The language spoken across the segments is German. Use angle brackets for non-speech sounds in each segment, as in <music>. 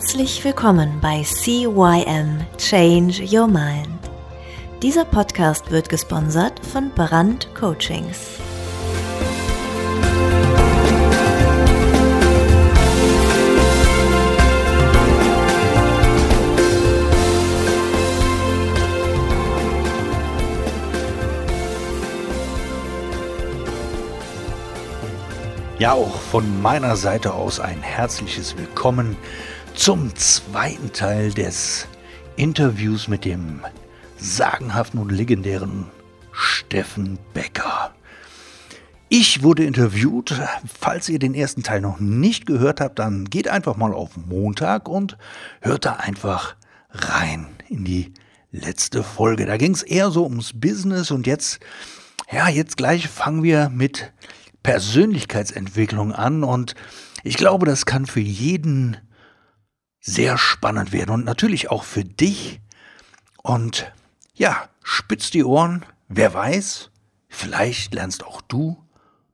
Herzlich willkommen bei CYM Change Your Mind. Dieser Podcast wird gesponsert von Brand Coachings. Ja, auch von meiner Seite aus ein herzliches Willkommen zum zweiten Teil des Interviews mit dem sagenhaften und legendären Steffen Becker. Ich wurde interviewt. Falls ihr den ersten Teil noch nicht gehört habt, dann geht einfach mal auf Montag und hört da einfach rein in die letzte Folge. Da ging es eher so ums Business und jetzt, ja, jetzt gleich fangen wir mit Persönlichkeitsentwicklung an und ich glaube, das kann für jeden sehr spannend werden und natürlich auch für dich. Und ja, spitz die Ohren, wer weiß, vielleicht lernst auch du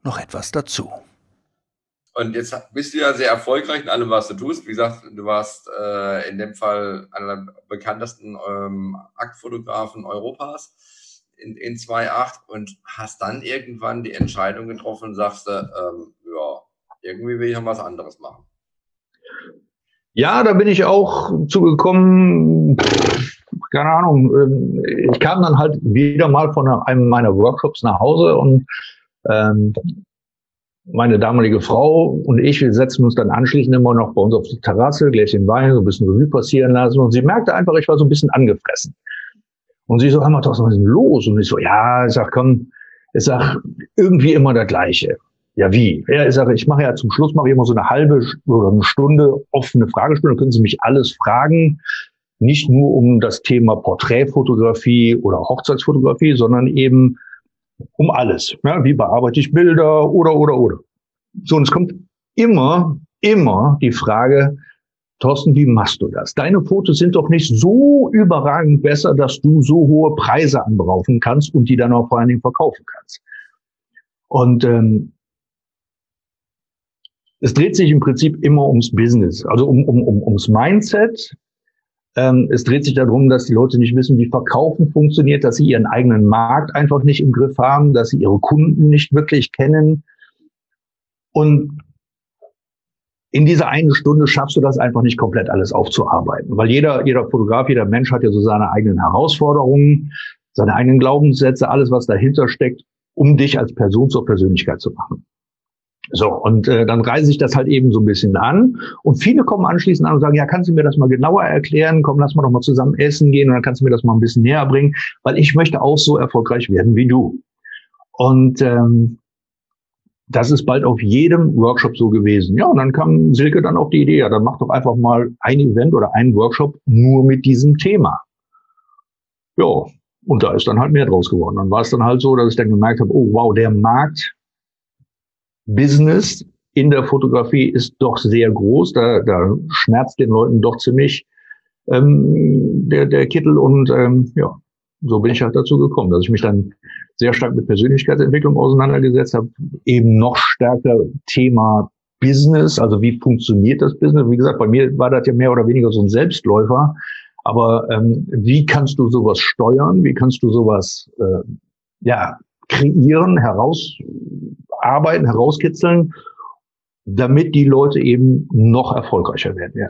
noch etwas dazu. Und jetzt bist du ja sehr erfolgreich in allem, was du tust. Wie gesagt, du warst äh, in dem Fall einer der bekanntesten ähm, Aktfotografen Europas in, in 2.8 und hast dann irgendwann die Entscheidung getroffen und sagst, ähm, ja, irgendwie will ich noch was anderes machen. Ja, da bin ich auch zugekommen, keine Ahnung, ähm, ich kam dann halt wieder mal von einem meiner Workshops nach Hause und ähm, meine damalige Frau und ich, wir setzen uns dann anschließend immer noch bei uns auf die Terrasse, Gläschen Wein, so ein bisschen Revue passieren lassen und sie merkte einfach, ich war so ein bisschen angefressen. Und sie so, mal, was ist denn los? Und ich so, ja, ich sag, komm, ich sag, irgendwie immer das Gleiche. Ja, wie? Ja, ich sage, ich mache ja zum Schluss mache ich immer so eine halbe oder eine Stunde offene Fragestunde. Dann können Sie mich alles fragen. Nicht nur um das Thema Porträtfotografie oder Hochzeitsfotografie, sondern eben um alles. Ja, wie bearbeite ich Bilder oder, oder, oder. So, und es kommt immer, immer die Frage, Thorsten, wie machst du das? Deine Fotos sind doch nicht so überragend besser, dass du so hohe Preise anberaufen kannst und die dann auch vor allen Dingen verkaufen kannst. Und ähm, es dreht sich im Prinzip immer ums Business, also um, um, um, ums Mindset. Ähm, es dreht sich darum, dass die Leute nicht wissen, wie Verkaufen funktioniert, dass sie ihren eigenen Markt einfach nicht im Griff haben, dass sie ihre Kunden nicht wirklich kennen. Und in dieser einen Stunde schaffst du das einfach nicht komplett alles aufzuarbeiten, weil jeder, jeder Fotograf, jeder Mensch hat ja so seine eigenen Herausforderungen, seine eigenen Glaubenssätze, alles, was dahinter steckt, um dich als Person zur Persönlichkeit zu machen. So, und äh, dann reise ich das halt eben so ein bisschen an. Und viele kommen anschließend an und sagen, ja, kannst du mir das mal genauer erklären? Komm, lass mal doch mal zusammen essen gehen und dann kannst du mir das mal ein bisschen näher bringen, weil ich möchte auch so erfolgreich werden wie du. Und ähm, das ist bald auf jedem Workshop so gewesen. Ja, und dann kam Silke dann auf die Idee, ja, dann mach doch einfach mal ein Event oder einen Workshop nur mit diesem Thema. Ja, und da ist dann halt mehr draus geworden. Dann war es dann halt so, dass ich dann gemerkt habe, oh wow, der Markt Business in der Fotografie ist doch sehr groß. Da, da schmerzt den Leuten doch ziemlich ähm, der, der Kittel und ähm, ja, so bin ich halt dazu gekommen, dass ich mich dann sehr stark mit Persönlichkeitsentwicklung auseinandergesetzt habe, eben noch stärker Thema Business, also wie funktioniert das Business? Wie gesagt, bei mir war das ja mehr oder weniger so ein Selbstläufer. Aber ähm, wie kannst du sowas steuern? Wie kannst du sowas äh, ja kreieren, herausarbeiten, herauskitzeln, damit die Leute eben noch erfolgreicher werden? Ja.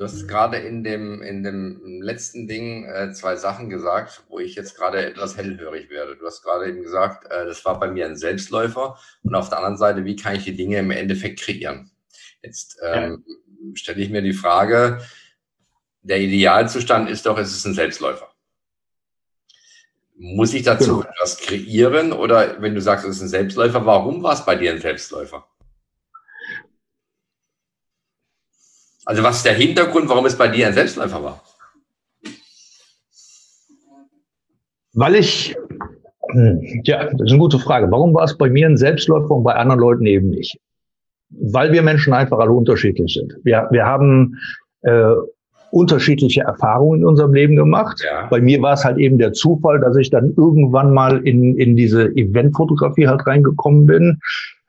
Du hast gerade in dem, in dem letzten Ding äh, zwei Sachen gesagt, wo ich jetzt gerade etwas hellhörig werde. Du hast gerade eben gesagt, äh, das war bei mir ein Selbstläufer. Und auf der anderen Seite, wie kann ich die Dinge im Endeffekt kreieren? Jetzt ähm, ja. stelle ich mir die Frage, der Idealzustand ist doch, es ist ein Selbstläufer. Muss ich dazu genau. etwas kreieren? Oder wenn du sagst, es ist ein Selbstläufer, warum war es bei dir ein Selbstläufer? Also was ist der Hintergrund, warum es bei dir ein Selbstläufer war? Weil ich, hm, ja, das ist eine gute Frage. Warum war es bei mir ein Selbstläufer und bei anderen Leuten eben nicht? Weil wir Menschen einfach alle unterschiedlich sind. Wir, wir haben äh, unterschiedliche Erfahrungen in unserem Leben gemacht. Ja. Bei mir war es halt eben der Zufall, dass ich dann irgendwann mal in, in diese Eventfotografie halt reingekommen bin.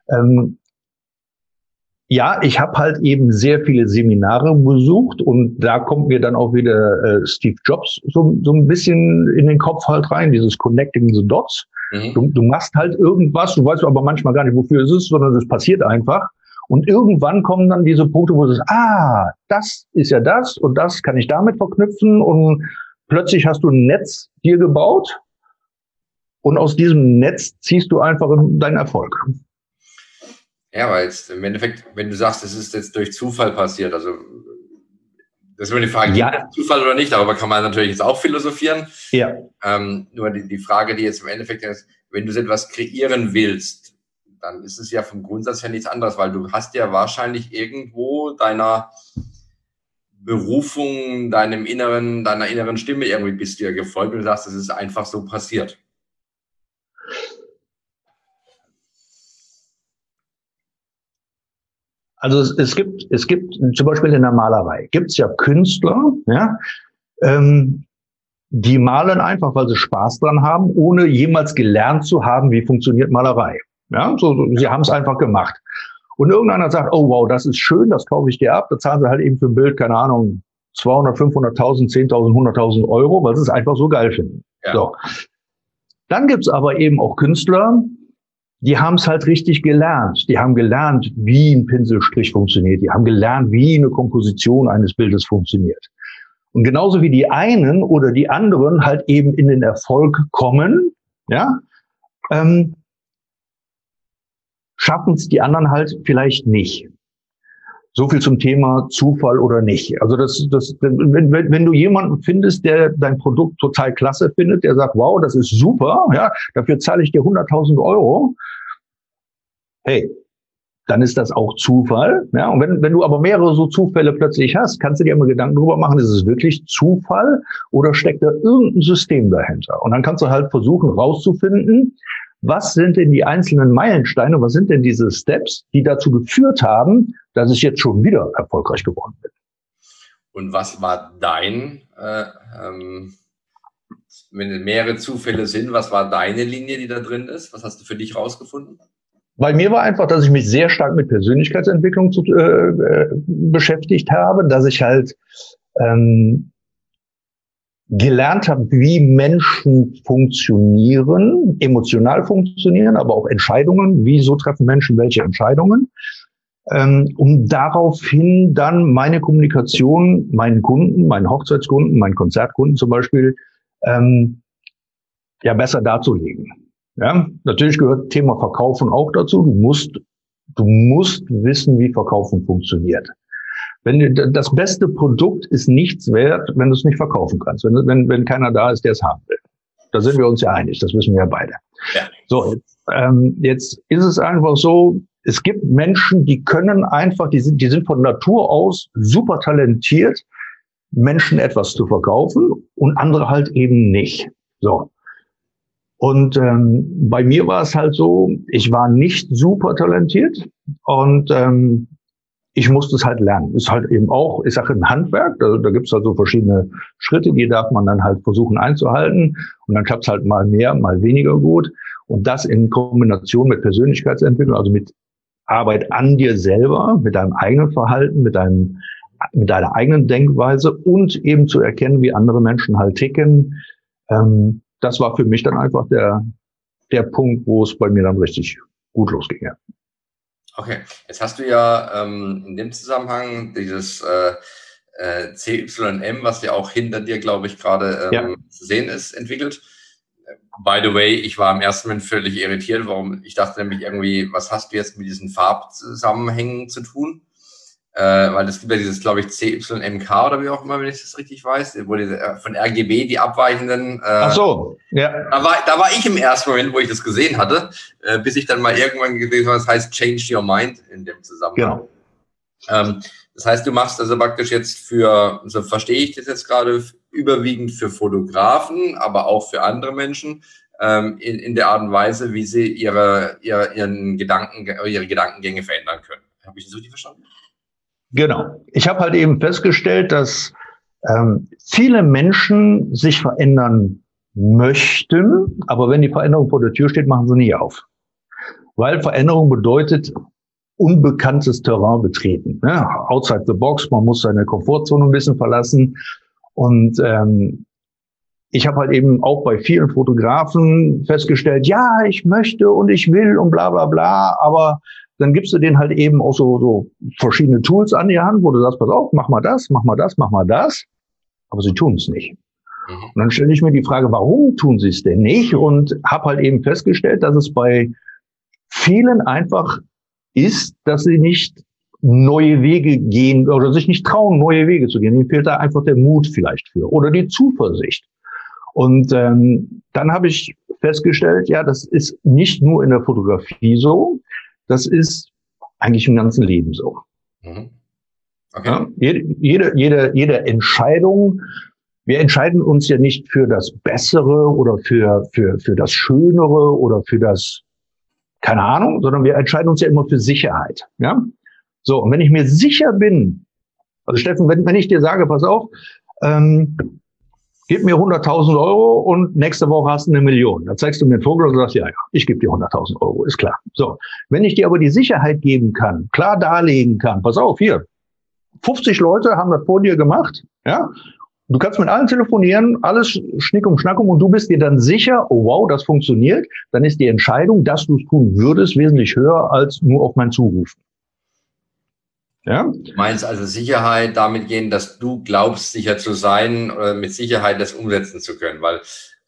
Ähm, ja, ich habe halt eben sehr viele Seminare besucht und da kommt mir dann auch wieder äh, Steve Jobs so, so ein bisschen in den Kopf halt rein, dieses Connecting the Dots. Mhm. Du, du machst halt irgendwas, du weißt aber manchmal gar nicht, wofür es ist, sondern es passiert einfach. Und irgendwann kommen dann diese Punkte, wo du sagst, ah, das ist ja das und das kann ich damit verknüpfen und plötzlich hast du ein Netz dir gebaut und aus diesem Netz ziehst du einfach deinen Erfolg. Ja, weil jetzt im Endeffekt, wenn du sagst, es ist jetzt durch Zufall passiert, also das ist immer die Frage, ja. Zufall oder nicht, darüber kann man natürlich jetzt auch philosophieren. Ja. Ähm, nur die, die Frage, die jetzt im Endeffekt ist, wenn du etwas kreieren willst, dann ist es ja vom Grundsatz her nichts anderes, weil du hast ja wahrscheinlich irgendwo deiner Berufung, deinem inneren, deiner inneren Stimme irgendwie bist du ja gefolgt und sagst, es ist einfach so passiert. Also es, es, gibt, es gibt zum Beispiel in der Malerei, gibt es ja Künstler, ja, ähm, die malen einfach, weil sie Spaß dran haben, ohne jemals gelernt zu haben, wie funktioniert Malerei. Ja, so, so sie haben es einfach gemacht. Und irgendeiner sagt, oh wow, das ist schön, das kaufe ich dir ab. Da zahlen sie halt eben für ein Bild, keine Ahnung, 200, 500.000, 10.000, 100.000 Euro, weil sie es einfach so geil finden. Ja. So. Dann gibt's aber eben auch Künstler, die haben es halt richtig gelernt. Die haben gelernt, wie ein Pinselstrich funktioniert. Die haben gelernt, wie eine Komposition eines Bildes funktioniert. Und genauso wie die einen oder die anderen halt eben in den Erfolg kommen, ja, ähm, schaffen es die anderen halt vielleicht nicht. So viel zum Thema Zufall oder nicht. Also das, das, wenn, wenn, du jemanden findest, der dein Produkt total klasse findet, der sagt, wow, das ist super, ja, dafür zahle ich dir 100.000 Euro. Hey, dann ist das auch Zufall. Ja, und wenn, wenn du aber mehrere so Zufälle plötzlich hast, kannst du dir immer Gedanken darüber machen, ist es wirklich Zufall oder steckt da irgendein System dahinter? Und dann kannst du halt versuchen rauszufinden, was sind denn die einzelnen Meilensteine, was sind denn diese Steps, die dazu geführt haben, dass ich jetzt schon wieder erfolgreich geworden bin. Und was war dein, äh, ähm, wenn mehrere Zufälle sind, was war deine Linie, die da drin ist? Was hast du für dich rausgefunden? Bei mir war einfach, dass ich mich sehr stark mit Persönlichkeitsentwicklung zu, äh, äh beschäftigt habe, dass ich halt ähm, gelernt habe, wie Menschen funktionieren, emotional funktionieren, aber auch Entscheidungen, wieso treffen Menschen welche Entscheidungen, ähm, um daraufhin dann meine Kommunikation meinen Kunden, meinen Hochzeitskunden, meinen Konzertkunden zum Beispiel, ähm, ja besser darzulegen. Ja, natürlich gehört Thema Verkaufen auch dazu. Du musst, du musst wissen, wie Verkaufen funktioniert. Wenn das beste Produkt ist nichts wert, wenn du es nicht verkaufen kannst, wenn, wenn, wenn keiner da ist, der es haben will. Da sind wir uns ja einig, das wissen wir ja beide. Ja. So, jetzt, ähm, jetzt ist es einfach so, es gibt Menschen, die können einfach, die sind, die sind von Natur aus super talentiert, Menschen etwas zu verkaufen und andere halt eben nicht. So. Und ähm, bei mir war es halt so, ich war nicht super talentiert und ähm, ich musste es halt lernen. Ist halt eben auch, ich sage ein Handwerk, da, da gibt es halt so verschiedene Schritte, die darf man dann halt versuchen einzuhalten. Und dann klappt es halt mal mehr, mal weniger gut. Und das in Kombination mit Persönlichkeitsentwicklung, also mit Arbeit an dir selber, mit deinem eigenen Verhalten, mit deinem mit deiner eigenen Denkweise und eben zu erkennen, wie andere Menschen halt ticken. Ähm, das war für mich dann einfach der, der Punkt, wo es bei mir dann richtig gut losging. Ja. Okay, jetzt hast du ja ähm, in dem Zusammenhang dieses äh, äh, CYM, was ja auch hinter dir, glaube ich, gerade ähm, ja. zu sehen ist, entwickelt. By the way, ich war im ersten Moment völlig irritiert, warum ich dachte nämlich irgendwie, was hast du jetzt mit diesen Farbzusammenhängen zu tun? Äh, weil es gibt ja dieses, glaube ich, CYMK oder wie auch immer, wenn ich das richtig weiß, wo die, äh, von RGB die abweichenden. Äh, Ach so, ja. Da war, da war ich im ersten Moment, wo ich das gesehen hatte, äh, bis ich dann mal irgendwann gesehen habe, das heißt Change Your Mind in dem Zusammenhang. Genau. Ähm, das heißt, du machst also praktisch jetzt für, so verstehe ich das jetzt gerade, überwiegend für Fotografen, aber auch für andere Menschen, ähm, in, in der Art und Weise, wie sie ihre, ihre, ihren Gedanken, ihre Gedankengänge verändern können. Habe ich das richtig verstanden? Genau. Ich habe halt eben festgestellt, dass ähm, viele Menschen sich verändern möchten, aber wenn die Veränderung vor der Tür steht, machen sie nie auf. Weil Veränderung bedeutet unbekanntes Terrain betreten. Ne? Outside the box, man muss seine Komfortzone ein bisschen verlassen. Und ähm, ich habe halt eben auch bei vielen Fotografen festgestellt, ja, ich möchte und ich will und bla bla bla, aber dann gibst du denen halt eben auch so, so verschiedene Tools an die Hand, wo du sagst, pass auf, mach mal das, mach mal das, mach mal das, aber sie tun es nicht. Mhm. Und dann stelle ich mir die Frage, warum tun sie es denn nicht? Und habe halt eben festgestellt, dass es bei vielen einfach ist, dass sie nicht neue Wege gehen oder sich nicht trauen, neue Wege zu gehen. Ihnen fehlt da einfach der Mut vielleicht für oder die Zuversicht. Und ähm, dann habe ich festgestellt, ja, das ist nicht nur in der Fotografie so, das ist eigentlich im ganzen Leben so. Mhm. Okay. Ja, jede, jede, jede, jede Entscheidung, wir entscheiden uns ja nicht für das Bessere oder für, für, für das Schönere oder für das, keine Ahnung, sondern wir entscheiden uns ja immer für Sicherheit. Ja? So, und wenn ich mir sicher bin, also Steffen, wenn, wenn ich dir sage, pass auf, ähm, gib mir 100.000 Euro und nächste Woche hast du eine Million. Da zeigst du mir einen Vogel und sagst, ja, ja, ich gebe dir 100.000 Euro, ist klar. So, wenn ich dir aber die Sicherheit geben kann, klar darlegen kann, pass auf, hier, 50 Leute haben das vor dir gemacht, ja, Du kannst mit allen telefonieren, alles schnick um schnack um und du bist dir dann sicher, oh wow, das funktioniert, dann ist die Entscheidung, dass du es tun würdest, wesentlich höher als nur auf mein Zurufen. Ja? Du meinst also Sicherheit damit gehen, dass du glaubst, sicher zu sein oder mit Sicherheit das umsetzen zu können, weil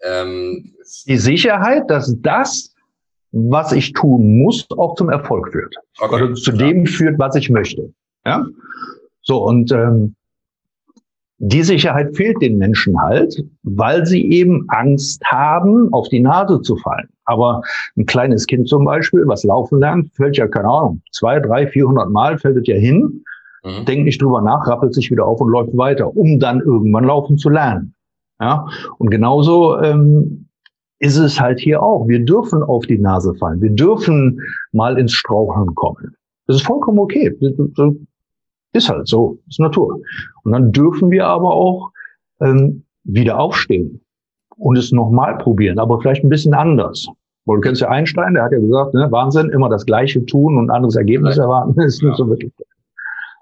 ähm, die Sicherheit, dass das, was ich tun muss, auch zum Erfolg führt. Okay. Oder zu dem führt, was ich möchte. Ja? So, und ähm, die Sicherheit fehlt den Menschen halt, weil sie eben Angst haben, auf die Nase zu fallen. Aber ein kleines Kind zum Beispiel, was laufen lernt, fällt ja, keine Ahnung, zwei, drei, vierhundert Mal fällt es ja hin, mhm. denkt nicht drüber nach, rappelt sich wieder auf und läuft weiter, um dann irgendwann laufen zu lernen. Ja, und genauso ähm, ist es halt hier auch. Wir dürfen auf die Nase fallen. Wir dürfen mal ins Straucheln kommen. Das ist vollkommen okay. Ist halt so, ist Natur. Und dann dürfen wir aber auch ähm, wieder aufstehen und es nochmal probieren, aber vielleicht ein bisschen anders. Weil du kennst ja Einstein, der hat ja gesagt, ne, Wahnsinn, immer das Gleiche tun und anderes Ergebnis erwarten, <laughs> ist nicht so wirklich.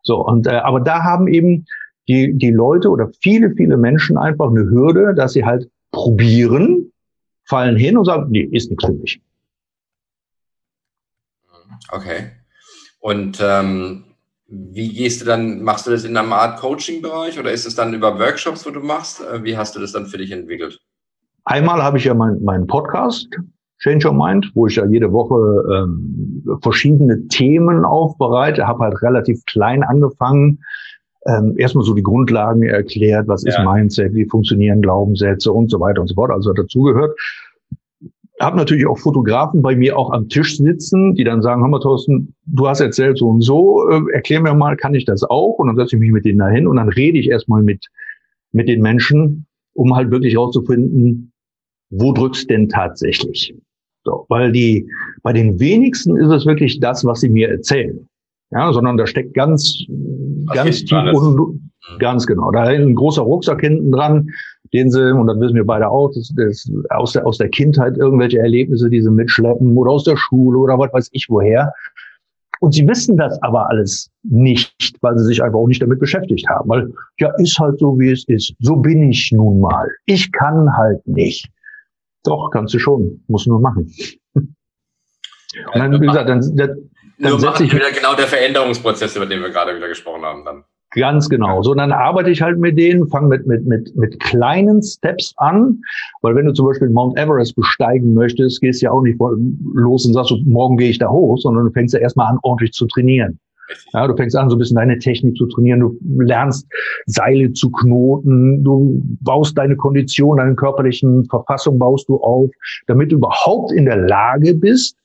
So, und äh, aber da haben eben die, die Leute oder viele, viele Menschen einfach eine Hürde, dass sie halt probieren, fallen hin und sagen, nee, ist nichts für mich. Okay. Und ähm, wie gehst du dann, machst du das in einer Art Coaching-Bereich oder ist es dann über Workshops, wo du machst? Äh, wie hast du das dann für dich entwickelt? Einmal habe ich ja meinen mein Podcast, Change Your Mind, wo ich ja jede Woche ähm, verschiedene Themen aufbereite, habe halt relativ klein angefangen, ähm, erstmal so die Grundlagen erklärt, was ja. ist Mindset, wie funktionieren Glaubenssätze und so weiter und so fort, also dazugehört habe natürlich auch Fotografen bei mir auch am Tisch sitzen, die dann sagen, hör mal Thorsten, du hast erzählt so und so, äh, erklär mir mal, kann ich das auch? Und dann setze ich mich mit denen dahin und dann rede ich erstmal mit, mit den Menschen, um halt wirklich herauszufinden, wo drückst denn tatsächlich? So, weil die, bei den wenigsten ist es wirklich das, was sie mir erzählen. Ja, sondern da steckt ganz, was ganz tief unten, ganz genau. Da ist ein großer Rucksack hinten dran den sie, und das wissen wir beide auch, das, das, aus, der, aus der Kindheit irgendwelche Erlebnisse, die sie mitschleppen oder aus der Schule oder was weiß ich woher. Und sie wissen das aber alles nicht, weil sie sich einfach auch nicht damit beschäftigt haben. Weil, ja, ist halt so, wie es ist. So bin ich nun mal. Ich kann halt nicht. Doch, kannst du schon. Muss nur machen. Und dann, wie gesagt, dann, dann, dann setze ich wieder genau der Veränderungsprozess, über den wir gerade wieder gesprochen haben, dann. Ganz genau. So, und dann arbeite ich halt mit denen, fange mit, mit, mit, mit kleinen Steps an, weil wenn du zum Beispiel Mount Everest besteigen möchtest, gehst du ja auch nicht los und sagst, morgen gehe ich da hoch, sondern du fängst ja erstmal an, ordentlich zu trainieren. Ja, du fängst an, so ein bisschen deine Technik zu trainieren, du lernst Seile zu knoten, du baust deine Kondition, deine körperlichen Verfassung baust du auf, damit du überhaupt in der Lage bist,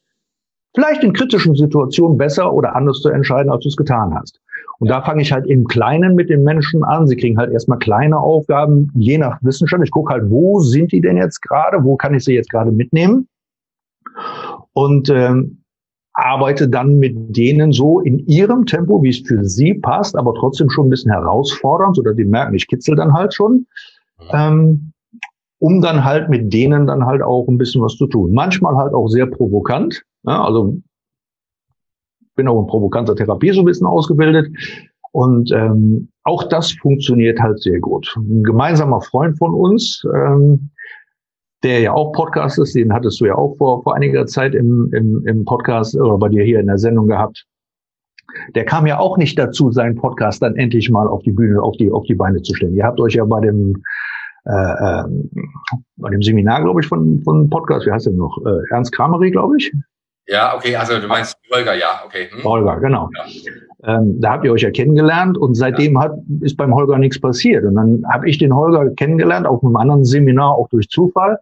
vielleicht in kritischen Situationen besser oder anders zu entscheiden, als du es getan hast. Und da fange ich halt im Kleinen mit den Menschen an. Sie kriegen halt erstmal kleine Aufgaben, je nach Wissenschaft. Ich gucke halt, wo sind die denn jetzt gerade? Wo kann ich sie jetzt gerade mitnehmen? Und ähm, arbeite dann mit denen so in ihrem Tempo, wie es für sie passt, aber trotzdem schon ein bisschen herausfordernd, sodass die merken, ich kitzel dann halt schon. Ähm, um dann halt mit denen dann halt auch ein bisschen was zu tun. Manchmal halt auch sehr provokant. Ja, also bin auch in provokanter Therapie so ein bisschen ausgebildet. Und ähm, auch das funktioniert halt sehr gut. Ein gemeinsamer Freund von uns, ähm, der ja auch Podcast ist, den hattest du ja auch vor, vor einiger Zeit im, im, im Podcast oder bei dir hier in der Sendung gehabt. Der kam ja auch nicht dazu, seinen Podcast dann endlich mal auf die Bühne, auf die, auf die Beine zu stellen. Ihr habt euch ja bei dem, äh, äh, bei dem Seminar, glaube ich, von, von Podcast, wie heißt der noch? Äh, Ernst Kramery, glaube ich. Ja, okay, also du meinst Holger, ja, okay. Hm. Holger, genau. Ja. Ähm, da habt ihr euch ja kennengelernt und seitdem ja. hat, ist beim Holger nichts passiert. Und dann habe ich den Holger kennengelernt, auf einem anderen Seminar, auch durch Zufall.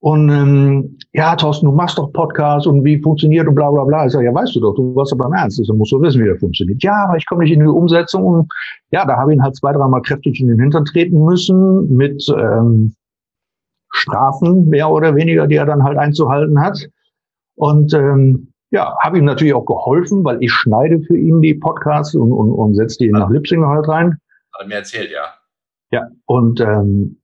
Und ähm, ja, Thorsten, du machst doch Podcast und wie funktioniert und bla bla bla. Ich sage, ja, weißt du doch, du warst doch beim Ernst, also musst du wissen, wie der funktioniert. Ja, aber ich komme nicht in die Umsetzung. Und ja, da habe ich ihn halt zwei, dreimal kräftig in den Hintern treten müssen mit ähm, Strafen, mehr oder weniger, die er dann halt einzuhalten hat. Und ähm, ja, habe ihm natürlich auch geholfen, weil ich schneide für ihn die Podcasts und, und, und setze die nach Lipsinger halt rein. Hat er mir erzählt, ja. Ja, und ähm,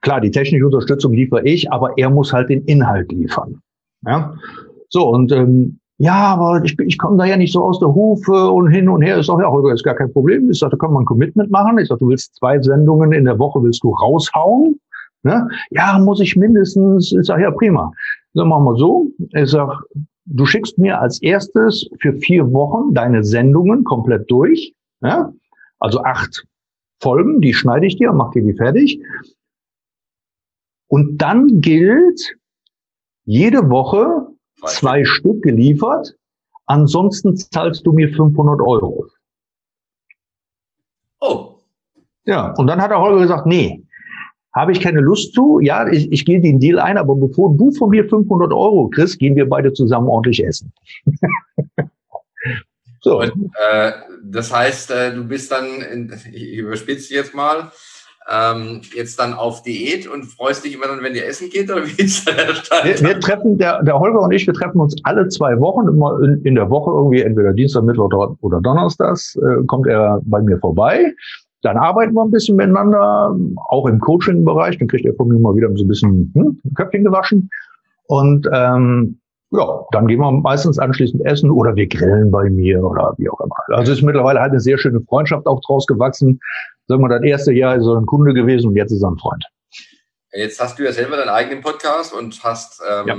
klar, die technische Unterstützung liefere ich, aber er muss halt den Inhalt liefern. Ja, so und ähm, ja, aber ich, ich komme da ja nicht so aus der Hufe und hin und her. Ich sage, ja, Holger, ist gar kein Problem. Ich sage, da kann man ein Commitment machen. Ich sage, du willst zwei Sendungen in der Woche, willst du raushauen? Ne? Ja, muss ich mindestens. Ich sage, ja, prima. Dann machen wir so. Ich sage, du schickst mir als erstes für vier Wochen deine Sendungen komplett durch. Ja? Also acht Folgen, die schneide ich dir und mach dir die fertig. Und dann gilt jede Woche zwei Stück geliefert. Ansonsten zahlst du mir 500 Euro. Oh. Ja, und dann hat der Holger gesagt, nee, habe ich keine Lust zu. Ja, ich, ich gehe den Deal ein, aber bevor du von mir 500 Euro kriegst, gehen wir beide zusammen ordentlich essen. <laughs> so. Und, äh, das heißt, äh, du bist dann, in, ich überspitze jetzt mal, ähm, jetzt dann auf Diät und freust dich immer dann, wenn ihr essen geht? Oder wie ist der Stand? Wir, wir treffen, der, der Holger und ich, wir treffen uns alle zwei Wochen, immer in, in der Woche irgendwie, entweder Dienstag, Mittwoch oder Donnerstags, äh, kommt er bei mir vorbei. Dann arbeiten wir ein bisschen miteinander, auch im Coaching-Bereich. Dann kriegt er von mir mal wieder so ein bisschen hm, Köpfchen gewaschen. Und ähm, ja, dann gehen wir meistens anschließend essen oder wir grillen bei mir oder wie auch immer. Also ist mittlerweile halt eine sehr schöne Freundschaft auch draus gewachsen. Sagen wir, das erste Jahr ist er ein Kunde gewesen und jetzt ist er ein Freund. Jetzt hast du ja selber deinen eigenen Podcast und hast ähm, ja.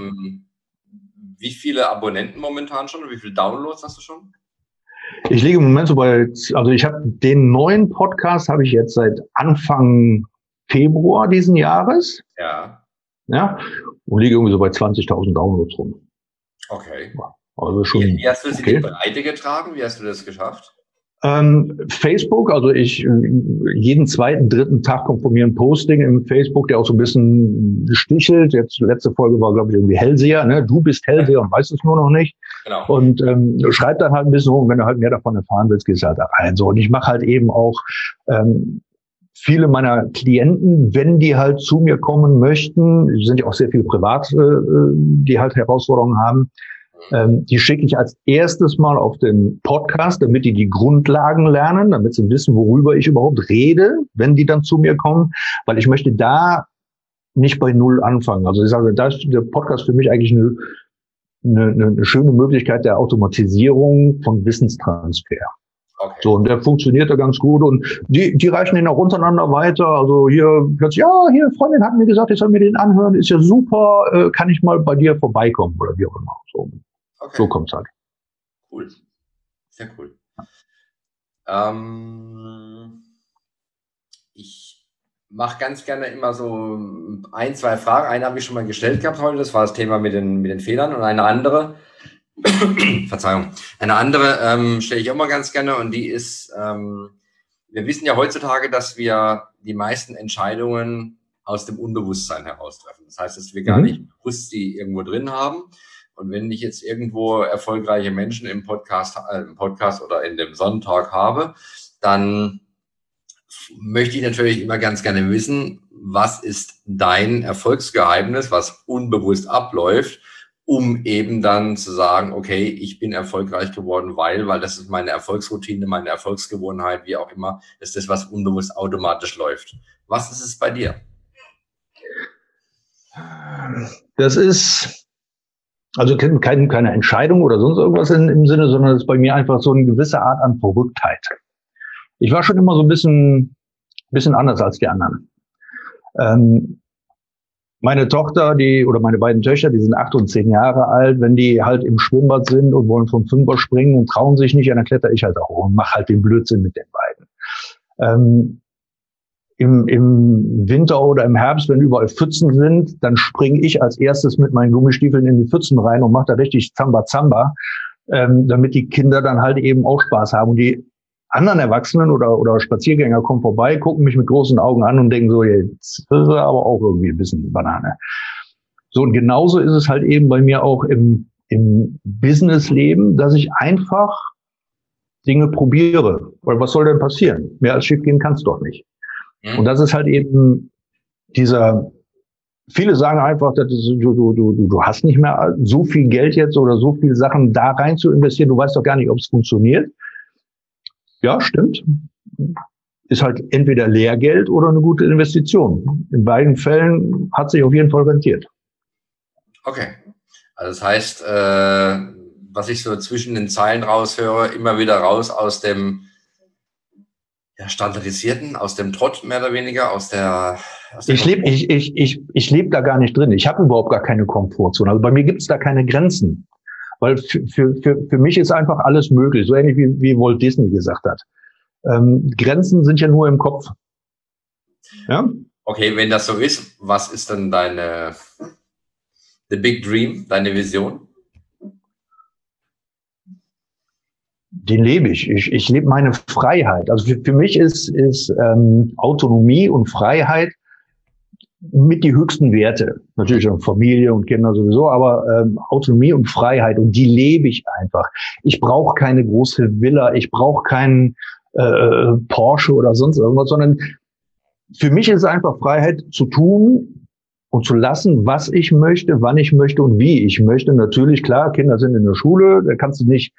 wie viele Abonnenten momentan schon wie viele Downloads hast du schon? Ich liege im Moment so bei, also ich habe den neuen Podcast habe ich jetzt seit Anfang Februar diesen Jahres. Ja. Ja. Und liege irgendwie so bei 20.000 Downloads rum. Okay. Also schon. Wie, wie hast du das okay. in die Breite getragen? Wie hast du das geschafft? Ähm, Facebook, also ich jeden zweiten, dritten Tag kommt von mir ein Posting im Facebook, der auch so ein bisschen stichelt. Jetzt letzte Folge war, glaube ich, irgendwie Hellseher, ne? Du bist Hellseher und weißt es nur noch nicht. Genau. Und ähm, schreib dann halt ein bisschen rum, wenn du halt mehr davon erfahren willst, gehst du halt da rein. So, und ich mache halt eben auch ähm, viele meiner Klienten, wenn die halt zu mir kommen möchten, sind ja auch sehr viele privat, äh, die halt Herausforderungen haben, ähm, die schicke ich als erstes mal auf den Podcast, damit die die Grundlagen lernen, damit sie wissen, worüber ich überhaupt rede, wenn die dann zu mir kommen, weil ich möchte da nicht bei Null anfangen. Also ich sage, da ist der Podcast für mich eigentlich eine, eine, eine schöne Möglichkeit der Automatisierung von Wissenstransfer. Okay. So, und der funktioniert da ganz gut und die, die reichen den auch untereinander weiter. Also hier plötzlich, ja, hier, Freundin hat mir gesagt, ich soll mir den anhören, ist ja super, äh, kann ich mal bei dir vorbeikommen oder wie auch immer. So. Okay. So kommt es halt. Cool. Sehr cool. Ähm, mache ganz gerne immer so ein, zwei Fragen. Eine habe ich schon mal gestellt gehabt heute, das war das Thema mit den, mit den Fehlern. Und eine andere, <coughs> Verzeihung, eine andere ähm, stelle ich auch mal ganz gerne und die ist, ähm, wir wissen ja heutzutage, dass wir die meisten Entscheidungen aus dem Unbewusstsein heraus treffen. Das heißt, dass wir gar mhm. nicht bewusst die irgendwo drin haben. Und wenn ich jetzt irgendwo erfolgreiche Menschen im Podcast, äh, im Podcast oder in dem Sonntag habe, dann möchte ich natürlich immer ganz gerne wissen, was ist dein Erfolgsgeheimnis, was unbewusst abläuft, um eben dann zu sagen, okay, ich bin erfolgreich geworden, weil, weil das ist meine Erfolgsroutine, meine Erfolgsgewohnheit, wie auch immer, ist das, was unbewusst automatisch läuft. Was ist es bei dir? Das ist Also keine, keine Entscheidung oder sonst irgendwas in, im Sinne, sondern es ist bei mir einfach so eine gewisse Art an Verrücktheit. Ich war schon immer so ein bisschen, bisschen anders als die anderen. Ähm, meine Tochter, die oder meine beiden Töchter, die sind acht und zehn Jahre alt, wenn die halt im Schwimmbad sind und wollen vom Fünfer springen und trauen sich nicht, dann kletter ich halt auch und mache halt den Blödsinn mit den beiden. Ähm, im, Im Winter oder im Herbst, wenn überall Pfützen sind, dann springe ich als erstes mit meinen Gummistiefeln in die Pfützen rein und mache da richtig Zamba Zamba, ähm, damit die Kinder dann halt eben auch Spaß haben. Und die anderen Erwachsenen oder, oder Spaziergänger kommen vorbei, gucken mich mit großen Augen an und denken so, jetzt ist er aber auch irgendwie ein bisschen Banane. So, und genauso ist es halt eben bei mir auch im, im Businessleben, dass ich einfach Dinge probiere. Weil was soll denn passieren? Mehr als schief gehen kann es doch nicht. Mhm. Und das ist halt eben dieser, viele sagen einfach, dass du, du, du, du hast nicht mehr so viel Geld jetzt oder so viel Sachen da rein zu investieren. Du weißt doch gar nicht, ob es funktioniert. Ja, stimmt. Ist halt entweder Lehrgeld oder eine gute Investition. In beiden Fällen hat sich auf jeden Fall rentiert. Okay. Also das heißt, äh, was ich so zwischen den Zeilen raushöre, immer wieder raus aus dem ja, standardisierten, aus dem Trott mehr oder weniger, aus der. Aus ich lebe ich, ich, ich, ich leb da gar nicht drin. Ich habe überhaupt gar keine Komfortzone. Also bei mir gibt es da keine Grenzen. Weil für, für, für, für mich ist einfach alles möglich, so ähnlich wie, wie Walt Disney gesagt hat. Ähm, Grenzen sind ja nur im Kopf. Ja? Okay, wenn das so ist, was ist dann deine The Big Dream, deine Vision? Den lebe ich. Ich, ich lebe meine Freiheit. Also für, für mich ist, ist ähm, Autonomie und Freiheit mit die höchsten Werte. Natürlich auch Familie und Kinder sowieso, aber ähm, Autonomie und Freiheit und die lebe ich einfach. Ich brauche keine große Villa, ich brauche keinen äh, Porsche oder sonst irgendwas, sondern für mich ist einfach Freiheit zu tun und zu lassen, was ich möchte, wann ich möchte und wie ich möchte. Natürlich, klar, Kinder sind in der Schule, da kannst du nicht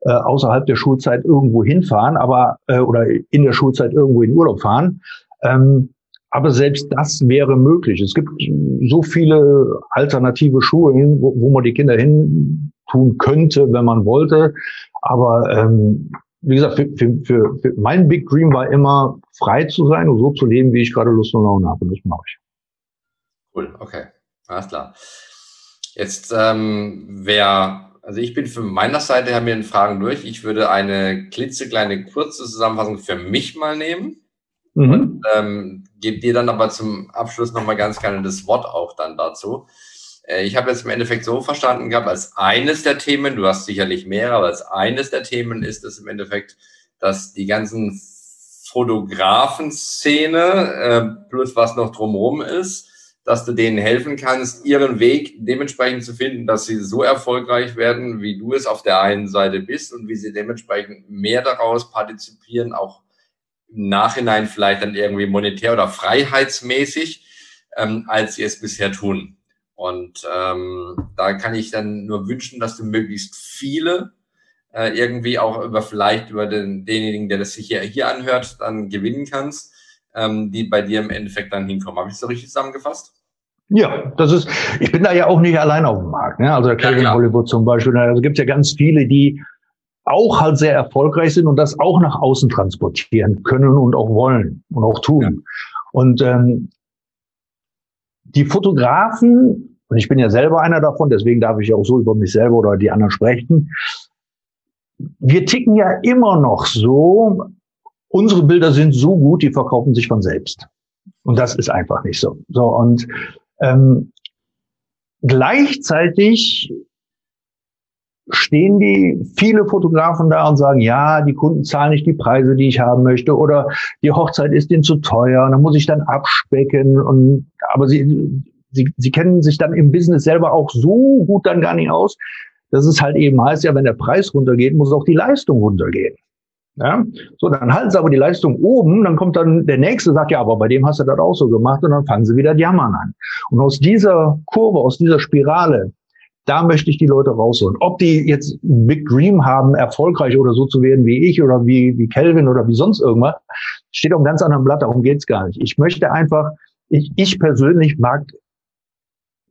äh, außerhalb der Schulzeit irgendwo hinfahren, aber äh, oder in der Schulzeit irgendwo in Urlaub fahren. Ähm, aber selbst das wäre möglich. Es gibt so viele alternative Schulen, wo, wo man die Kinder hin tun könnte, wenn man wollte. Aber ähm, wie gesagt, für, für, für, für mein Big Dream war immer frei zu sein und so zu leben, wie ich gerade Lust und Laune habe. Und das mache ich. Cool, okay, alles klar. Jetzt ähm, wer, also ich bin von meiner Seite her mir in Fragen durch. Ich würde eine klitzekleine kurze Zusammenfassung für mich mal nehmen. Mhm. Und ähm, gebe dir dann aber zum Abschluss nochmal ganz gerne das Wort auch dann dazu. Äh, ich habe jetzt im Endeffekt so verstanden gehabt, als eines der Themen, du hast sicherlich mehrere, aber als eines der Themen ist es im Endeffekt, dass die ganzen Fotografen-Szene äh, plus was noch drumherum ist, dass du denen helfen kannst, ihren Weg dementsprechend zu finden, dass sie so erfolgreich werden, wie du es auf der einen Seite bist und wie sie dementsprechend mehr daraus partizipieren, auch im Nachhinein vielleicht dann irgendwie monetär oder freiheitsmäßig, ähm, als sie es bisher tun. Und ähm, da kann ich dann nur wünschen, dass du möglichst viele äh, irgendwie auch über vielleicht über den, denjenigen, der das sich hier, hier anhört, dann gewinnen kannst, ähm, die bei dir im Endeffekt dann hinkommen. Habe ich so richtig zusammengefasst? Ja, das ist, ich bin da ja auch nicht allein auf dem Markt. Ne? Also der Kevin ja, Hollywood zum Beispiel, also gibt ja ganz viele, die auch halt sehr erfolgreich sind und das auch nach außen transportieren können und auch wollen und auch tun. Ja. Und ähm, die Fotografen, und ich bin ja selber einer davon, deswegen darf ich auch so über mich selber oder die anderen sprechen, wir ticken ja immer noch so, unsere Bilder sind so gut, die verkaufen sich von selbst. Und das ist einfach nicht so. So und ähm, gleichzeitig stehen die viele Fotografen da und sagen, ja, die Kunden zahlen nicht die Preise, die ich haben möchte, oder die Hochzeit ist ihnen zu teuer, dann muss ich dann abspecken und aber sie, sie, sie kennen sich dann im Business selber auch so gut dann gar nicht aus, dass es halt eben heißt, ja, wenn der Preis runtergeht, muss auch die Leistung runtergehen. Ja, so, dann halten sie aber die Leistung oben, dann kommt dann der nächste, sagt, ja, aber bei dem hast du das auch so gemacht und dann fangen sie wieder Jammern an. Und aus dieser Kurve, aus dieser Spirale, da möchte ich die Leute rausholen. Ob die jetzt Big Dream haben, erfolgreich oder so zu werden wie ich oder wie, wie Kelvin oder wie sonst irgendwas, steht auf einem ganz anderen Blatt, darum geht's gar nicht. Ich möchte einfach, ich, ich persönlich mag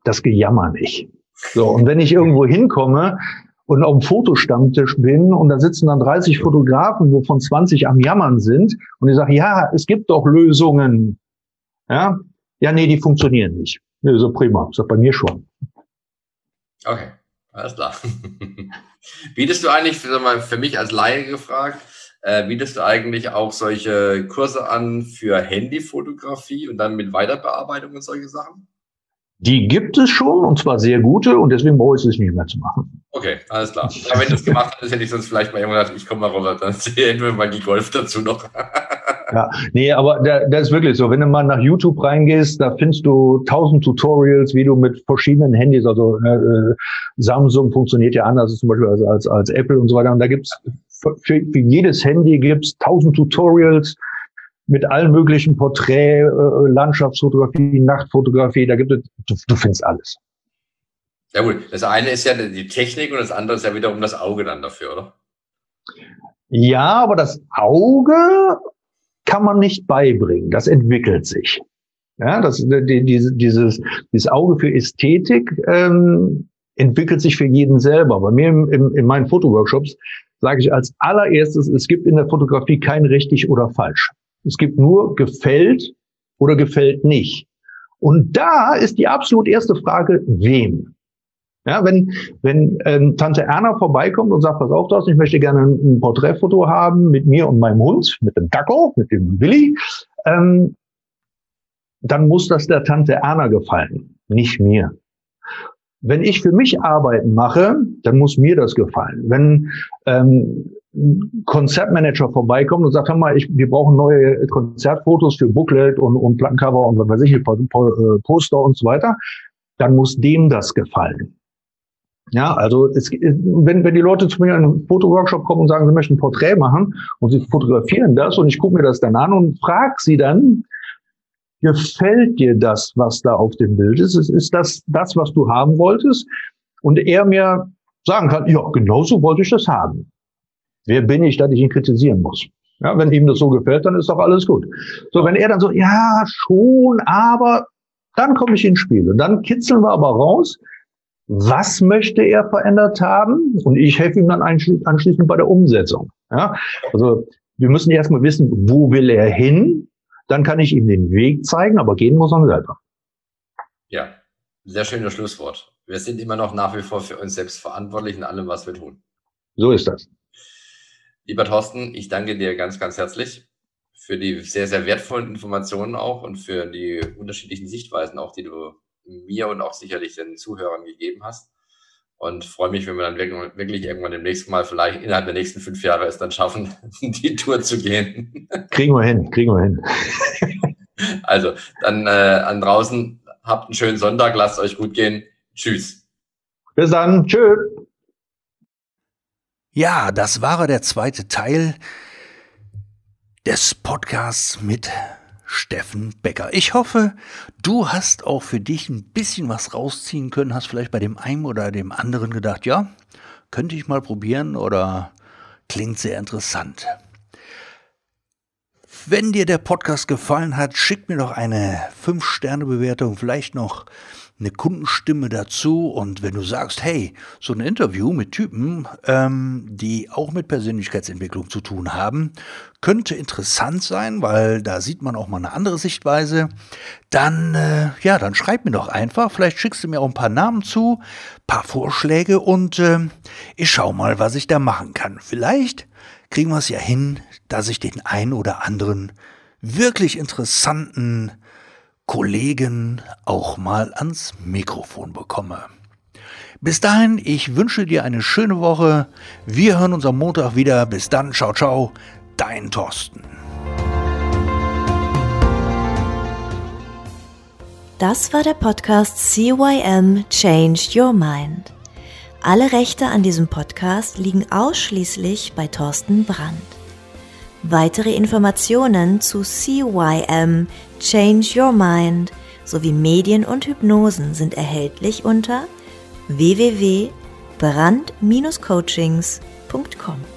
das Gejammer nicht. So, und wenn ich irgendwo hinkomme und auf dem Fotostammtisch bin und da sitzen dann 30 Fotografen, wovon 20 am Jammern sind und ich sage, ja, es gibt doch Lösungen. Ja, ja, nee, die funktionieren nicht. Nee, so prima. Ist bei mir schon. Okay, alles klar. <laughs> Bietest du eigentlich, für, für mich als Laie gefragt, äh, bietest du eigentlich auch solche Kurse an für Handyfotografie und dann mit Weiterbearbeitung und solche Sachen? Die gibt es schon und zwar sehr gute und deswegen brauche ich es nicht mehr zu machen. Okay, alles klar. Aber wenn du es gemacht hättest, hätte ich sonst vielleicht mal irgendwann gesagt, ich komme mal runter, dann <laughs> sehen wir mal die Golf dazu noch. Ja, nee, aber da, das ist wirklich so. Wenn du mal nach YouTube reingehst, da findest du tausend Tutorials, wie du mit verschiedenen Handys, also äh, Samsung funktioniert ja anders zum Beispiel als, als, als Apple und so weiter. Und da gibt's für, für jedes Handy gibt's tausend Tutorials mit allen möglichen Porträt, äh, Landschaftsfotografie, Nachtfotografie, da gibt es, du, du findest alles. Ja gut, das eine ist ja die Technik und das andere ist ja wiederum das Auge dann dafür, oder? Ja, aber das Auge kann man nicht beibringen. Das entwickelt sich. Ja, das, die, diese, dieses, dieses Auge für Ästhetik ähm, entwickelt sich für jeden selber. Bei mir im, im, in meinen Fotoworkshops sage ich als allererstes, es gibt in der Fotografie kein richtig oder falsch. Es gibt nur gefällt oder gefällt nicht. Und da ist die absolut erste Frage, wem? Ja, wenn, wenn ähm, Tante Erna vorbeikommt und sagt, pass auf, das, ich möchte gerne ein, Porträtfoto haben mit mir und meinem Hund, mit dem Dackel, mit dem Willi, ähm, dann muss das der Tante Erna gefallen, nicht mir. Wenn ich für mich Arbeiten mache, dann muss mir das gefallen. Wenn ähm, Konzertmanager vorbeikommt und sagt, hör mal, ich, wir brauchen neue Konzertfotos für Booklet und, und Plattencover und was weiß ich, äh, Poster und so weiter, dann muss dem das gefallen. Ja, also es, wenn, wenn die Leute zu mir in einen Fotoworkshop kommen und sagen, sie möchten ein Porträt machen und sie fotografieren das und ich gucke mir das dann an und frage sie dann, gefällt dir das, was da auf dem Bild ist? Ist das das, was du haben wolltest? Und er mir sagen kann, ja, genau so wollte ich das haben. Wer bin ich, dass ich ihn kritisieren muss? Ja, wenn ihm das so gefällt, dann ist doch alles gut. So, wenn er dann so, ja, schon, aber dann komme ich ins Spiel. Und dann kitzeln wir aber raus, was möchte er verändert haben? Und ich helfe ihm dann anschließend bei der Umsetzung. Ja, also wir müssen erstmal wissen, wo will er hin? Dann kann ich ihm den Weg zeigen, aber gehen muss er selber. Ja, sehr schönes Schlusswort. Wir sind immer noch nach wie vor für uns selbst verantwortlich in allem, was wir tun. So ist das. Lieber Thorsten, ich danke dir ganz, ganz herzlich für die sehr, sehr wertvollen Informationen auch und für die unterschiedlichen Sichtweisen auch, die du mir und auch sicherlich den Zuhörern gegeben hast. Und freue mich, wenn wir dann wirklich irgendwann demnächst mal, vielleicht innerhalb der nächsten fünf Jahre es dann schaffen, <laughs> die Tour zu gehen. Kriegen wir hin, kriegen wir hin. <laughs> Also, dann äh, an draußen, habt einen schönen Sonntag, lasst euch gut gehen. Tschüss. Bis dann. Tschüss. Ja, das war der zweite Teil des Podcasts mit Steffen Becker. Ich hoffe, du hast auch für dich ein bisschen was rausziehen können, hast vielleicht bei dem einen oder dem anderen gedacht, ja, könnte ich mal probieren oder klingt sehr interessant. Wenn dir der Podcast gefallen hat, schick mir doch eine 5-Sterne-Bewertung, vielleicht noch eine Kundenstimme dazu und wenn du sagst, hey, so ein Interview mit Typen, ähm, die auch mit Persönlichkeitsentwicklung zu tun haben, könnte interessant sein, weil da sieht man auch mal eine andere Sichtweise, dann, äh, ja, dann schreib mir doch einfach, vielleicht schickst du mir auch ein paar Namen zu, paar Vorschläge und äh, ich schau mal, was ich da machen kann. Vielleicht kriegen wir es ja hin, dass ich den ein oder anderen wirklich interessanten Kollegen auch mal ans Mikrofon bekomme. Bis dahin, ich wünsche dir eine schöne Woche. Wir hören uns am Montag wieder. Bis dann, ciao, ciao, dein Thorsten. Das war der Podcast CYM Change Your Mind. Alle Rechte an diesem Podcast liegen ausschließlich bei Thorsten Brandt. Weitere Informationen zu CYM Change Your Mind sowie Medien und Hypnosen sind erhältlich unter www.brand-coachings.com.